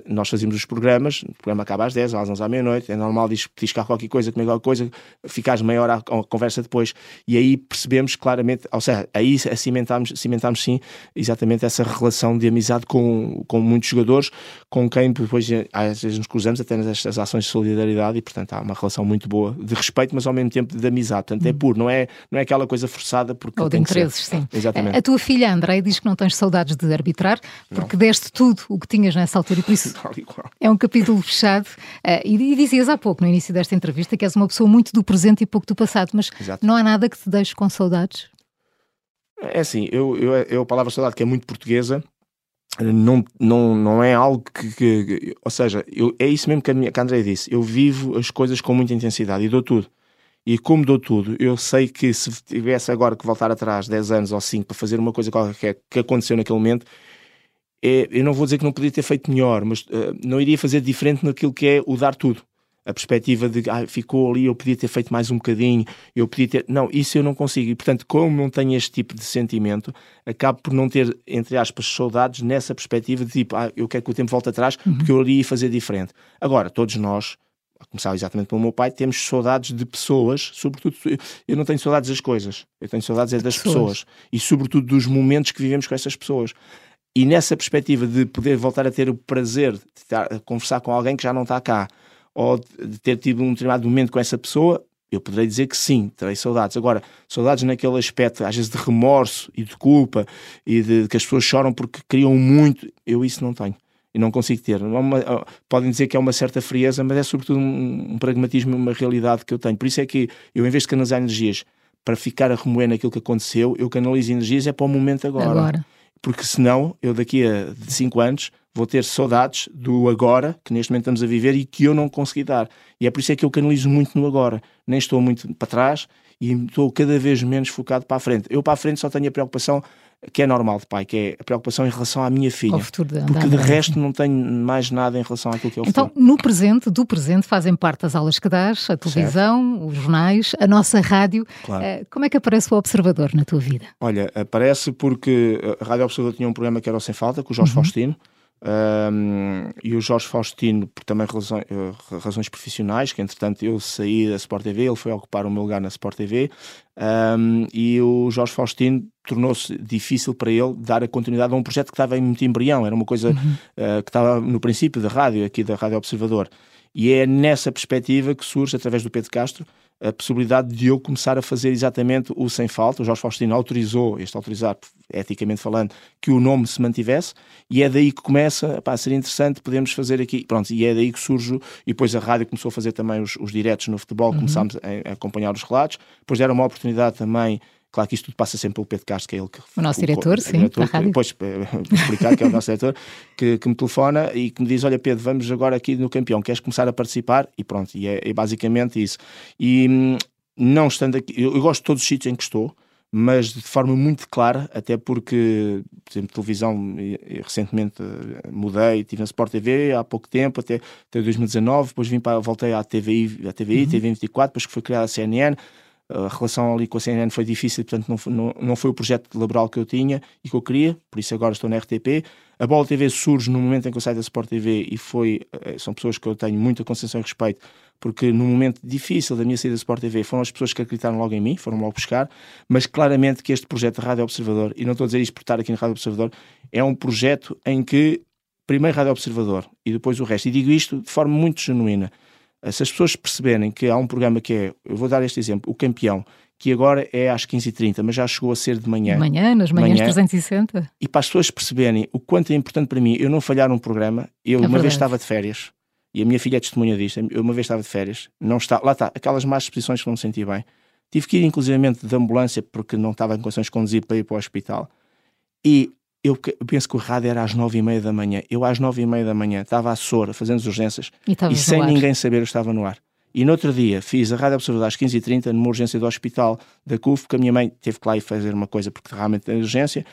nós fazíamos os programas, o programa acaba às 10, às 11 à meia-noite, é normal discar qualquer coisa, comer qualquer coisa, ficares meia hora à, conversa depois, e aí percebemos claramente, ou seja, aí cimentámos, cimentámos sim, exatamente essa relação de amizade com, com muitos jogadores, com quem depois às vezes nos cruzamos até nestas ações de solidariedade e, portanto, há uma relação muito boa de respeito, mas ao mesmo tempo de amizade. Portanto, é puro, não é, não é aquela coisa forçada porque. Ou de interesses, sim. Exatamente. A, tua filha André diz que não tens saudades de arbitrar, porque não. deste tudo o que tinhas nessa altura e por isso é um capítulo fechado. Uh, e, e, dizias há pouco, no início desta entrevista, que és uma pessoa muito do presente e pouco do passado, mas Exato. não há nada que te deixe com saudades? É assim, eu, eu, eu a palavra saudade que é muito portuguesa, não, não, não é algo que, que ou seja, eu, é isso mesmo que a, minha, que a André disse, eu vivo as coisas com muita intensidade e dou tudo. E como dou tudo, eu sei que se tivesse agora que voltar atrás 10 anos ou 5 para fazer uma coisa qualquer que aconteceu naquele momento, é, eu não vou dizer que não podia ter feito melhor, mas uh, não iria fazer diferente naquilo que é o dar tudo a perspectiva de ah, ficou ali, eu podia ter feito mais um bocadinho, eu podia ter. Não, isso eu não consigo. E portanto, como não tenho este tipo de sentimento, acabo por não ter, entre aspas, saudades nessa perspectiva de tipo, ah, eu quero que o tempo volte atrás uhum. porque eu iria fazer diferente. Agora, todos nós, a começar exatamente pelo meu pai, temos saudades de pessoas, sobretudo, eu não tenho saudades das coisas, eu tenho saudades é das pessoas. pessoas e sobretudo dos momentos que vivemos com essas pessoas. E nessa perspectiva de poder voltar a ter o prazer de estar a conversar com alguém que já não está cá, ou de ter tido um determinado momento com essa pessoa, eu poderei dizer que sim, terei saudades. Agora, saudades naquele aspecto, às vezes de remorso e de culpa e de que as pessoas choram porque queriam muito, eu isso não tenho. E não consigo ter. Uma, podem dizer que é uma certa frieza, mas é sobretudo um, um pragmatismo, uma realidade que eu tenho. Por isso é que eu, em vez de canalizar energias para ficar a remoer naquilo que aconteceu, eu canalizo energias é para o momento agora. agora. Porque senão, eu daqui a 5 anos vou ter saudades do agora, que neste momento estamos a viver e que eu não consegui dar. E é por isso é que eu canalizo muito no agora. Nem estou muito para trás e estou cada vez menos focado para a frente. Eu para a frente só tenho a preocupação que é normal de pai, que é a preocupação em relação à minha filha. De porque de resto não tenho mais nada em relação àquilo que é o então, futuro. no presente, do presente, fazem parte as aulas que dás, a televisão, certo. os jornais, a nossa rádio. Claro. Uh, como é que aparece o Observador na tua vida? Olha, aparece porque a Rádio Observador tinha um programa que era o Sem Falta, com o Jorge uhum. Faustino. Um, e o Jorge Faustino, por também razões, eh, razões, profissionais, que entretanto eu saí da Sport TV, ele foi ocupar o meu lugar na Sport TV, um, e o Jorge Faustino tornou-se difícil para ele dar a continuidade a um projeto que estava em muito embrião, era uma coisa uhum. uh, que estava no princípio da rádio, aqui da Rádio Observador. E é nessa perspectiva que surge, através do Pedro Castro, a possibilidade de eu começar a fazer exatamente o sem falta. O Jorge Faustino autorizou, este autorizar, eticamente falando, que o nome se mantivesse, e é daí que começa pá, a ser interessante, podemos fazer aqui. Pronto, e é daí que surge, e depois a rádio começou a fazer também os, os diretos no futebol, uhum. começámos a, a, acompanhar os relatos, depois era uma oportunidade também Claro que isto tudo passa sempre pelo Pedro Castro, que é ele que. O nosso diretor, sim, diretor, da rádio. Depois, eh, explicar que é o nosso diretor, que, que, me telefona e que me diz: Olha, Pedro, vamos agora aqui no campeão, queres começar a participar? E pronto, e é, é basicamente isso. E hum, não estando aqui, eu, eu, gosto de todos os sítios em que estou, mas de forma muito clara, até porque, por exemplo, televisão, recentemente eh, mudei, estive na Sport TV há pouco tempo, até, até 2019, depois vim para, voltei à TVI, à TVI, uhum. TV24, depois que foi criada a CNN a relação ali com a CNN foi difícil, portanto não não, não foi o projeto laboral que eu tinha e que eu queria, por isso agora estou na RTP. A Bola TV surge no momento em que eu saio da Sport TV e foi, eh, são pessoas que eu tenho muita consideração e respeito, porque no momento difícil da minha saída da Sport TV foram as pessoas que acreditaram logo em mim, foram logo buscar, mas claramente que este projeto Rádio Observador, e não estou a dizer isto por estar aqui na Rádio Observador, é um projeto em que primeiro Rádio Observador e depois o resto, e digo isto de forma muito genuína, se as pessoas perceberem que há um programa que é, eu vou dar este exemplo, o Campeão, que agora é às 15h30, mas já chegou a ser de manhã. De manhã, nas manhãs manhã, 360. E para as pessoas perceberem o quanto é importante para mim eu não falhar um programa, eu é uma verdade. vez estava de férias, e a minha filha é testemunha disto, eu uma vez estava de férias, não está, lá está, aquelas más exposições que não me senti bem. Tive que ir inclusivamente de ambulância porque não estava em condições de conduzir para ir para o hospital. E eu penso que o rádio era às nove e meia da manhã. Eu às nove e meia da manhã estava à Sora, fazendo as urgências, e, e sem ninguém saber eu estava no ar. E no outro dia fiz a Rádio Observador às 15h30 numa urgência do hospital da CUF, porque a minha mãe teve que lá ir fazer uma coisa porque realmente tem urgência.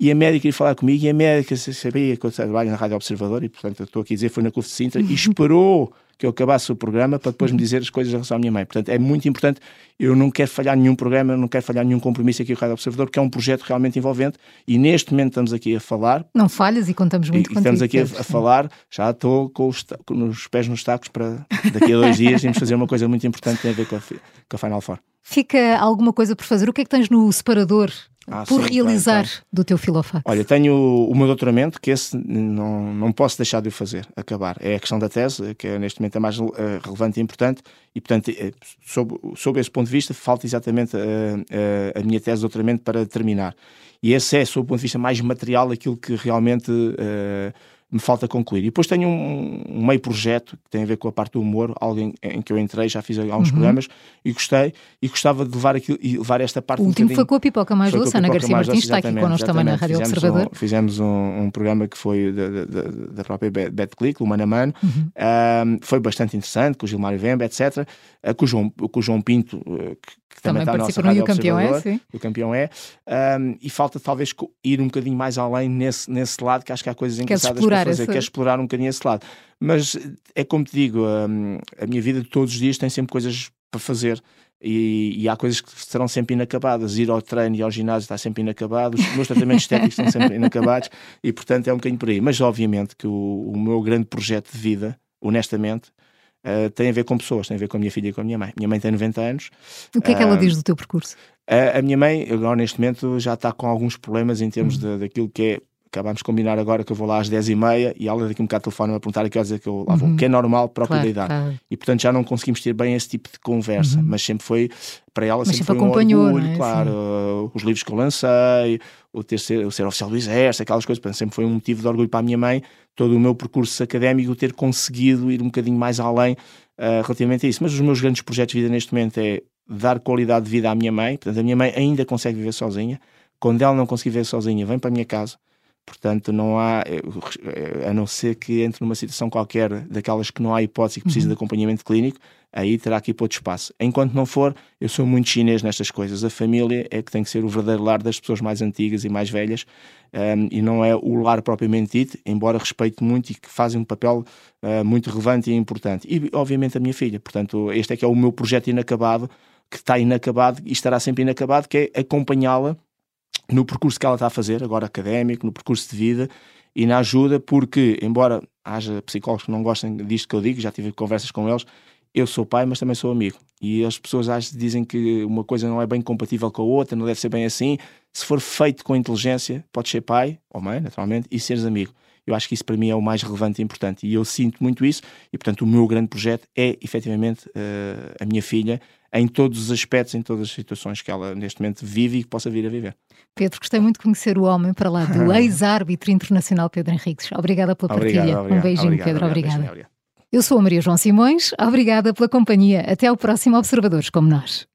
E a médica ia falar comigo e a médica sabia que eu trabalho na Rádio Observador e, portanto, estou aqui a dizer, foi na CUF de Sintra e esperou que eu acabasse o programa para depois me dizer as coisas em relação à minha mãe. Portanto, é muito importante. Eu não quero falhar nenhum programa, não quero falhar nenhum compromisso aqui com o Rádio Observador, porque é um projeto realmente envolvente e neste momento estamos aqui a falar. Não falhas e contamos muito e, contigo. Estamos aqui a, a, falar, já estou com os, com os pés nos tacos para daqui a dois dias irmos fazer uma coisa muito importante que tem a ver com a, com a Final Four. Fica alguma coisa por fazer? O que é que tens no separador ah, por sim, realizar claro, claro. do teu filofax? Olha, tenho o, meu doutoramento, que esse não, não posso deixar de o fazer, acabar. É a questão da tese, que é, neste momento é mais uh, relevante e importante, e portanto, uh, sob, sob esse ponto de vista, falta exatamente uh, a minha tese de doutoramento para terminar. E esse é, sob o ponto de vista mais material, aquilo que realmente me falta concluir. E depois tenho um, um, meio projeto que tem a ver com a parte do humor, algo em, que eu entrei, já fiz alguns uhum. programas e gostei e gostava de levar, aquilo, e levar esta parte. O último um foi com a Pipoca Mais Doce, Ana Garcia Martins está aqui connosco também na Rádio fizemos Observador. Um, fizemos um, programa que foi da, da, da própria BetClick, o Mano a Mano, uhum. um, foi bastante interessante, com o Gilmário Vemba, etc. Uh, com, o João, com o João Pinto, uh, que que também, também participa no Campeão É, sim. O Campeão É, um, e falta talvez ir um bocadinho mais além nesse, nesse lado, que acho que há coisas engraçadas para fazer, essa... quer explorar um bocadinho esse lado. Mas é como te digo, um, a minha vida de todos os dias tem sempre coisas para fazer. E, e, há coisas que serão sempre inacabadas. Ir ao treino e ao ginásio está sempre inacabado, os meus tratamentos estéticos estão sempre inacabados, e portanto é um bocadinho por aí. Mas obviamente que o, o meu grande projeto de vida, honestamente, uh, tem a ver com pessoas, tem a ver com a minha filha e com a minha mãe. Minha mãe tem 90 anos. O que é que ela uh, diz do teu percurso? A, a minha mãe, agora neste momento, já está com alguns problemas em termos uhum. de, daquilo que é acabámos de combinar agora que eu vou lá às 10h30 e, ela daqui um bocado telefone a perguntar a que horas é que eu lá vou, uhum. que é normal para claro, a idade. Claro. E portanto já não conseguimos ter bem esse tipo de conversa, uhum. mas sempre foi, para ela sempre, sempre, foi um orgulho, é? claro, uh, os livros que eu lancei, o, ter ser, o ser oficial do exército, aquelas coisas, portanto, sempre foi um motivo de orgulho para a minha mãe, todo o meu percurso académico, ter conseguido ir um bocadinho mais além uh, relativamente a isso. Mas os meus grandes projetos de vida neste momento é dar qualidade de vida à minha mãe, portanto a minha mãe ainda consegue viver sozinha, quando ela não conseguir viver sozinha, vem para a minha casa, Portanto, não há, eh, eh, a não ser que entre numa situação qualquer daquelas que não há hipótese que precisa uhum. de acompanhamento clínico, aí terá que ir para outro espaço. Enquanto não for, eu sou muito chinês nestas coisas. A família é que tem que ser o verdadeiro lar das pessoas mais antigas e mais velhas um, e não é o lar propriamente dito, embora respeite muito e que fazem um papel uh, muito relevante e importante. E, obviamente, a minha filha. Portanto, este é que é o meu projeto inacabado, que está inacabado e estará sempre inacabado, que é acompanhá-la no percurso que ela está a fazer, agora académico, no percurso de vida e na ajuda, porque, embora haja psicólogos que não gostem disto que eu digo, já tive conversas com eles, eu sou pai, mas também sou amigo. E as pessoas às dizem que uma coisa não é bem compatível com a outra, não deve ser bem assim. Se for feito com inteligência, podes ser pai ou mãe, naturalmente, e seres amigo. Eu acho que isso para mim é o mais relevante e importante. E eu sinto muito isso. E portanto, o meu grande projeto é efetivamente uh, a minha filha, em todos os aspectos, em todas as situações que ela neste momento vive e que possa vir a viver. Pedro, gostei muito de conhecer o homem para lá do ex-árbitro internacional Pedro Henriques. Obrigada pela partilha. Obrigado, obrigado, um beijinho, obrigado, Pedro. Obrigada. Eu sou a Maria João Simões. Obrigada pela companhia. Até ao próximo Observadores como nós.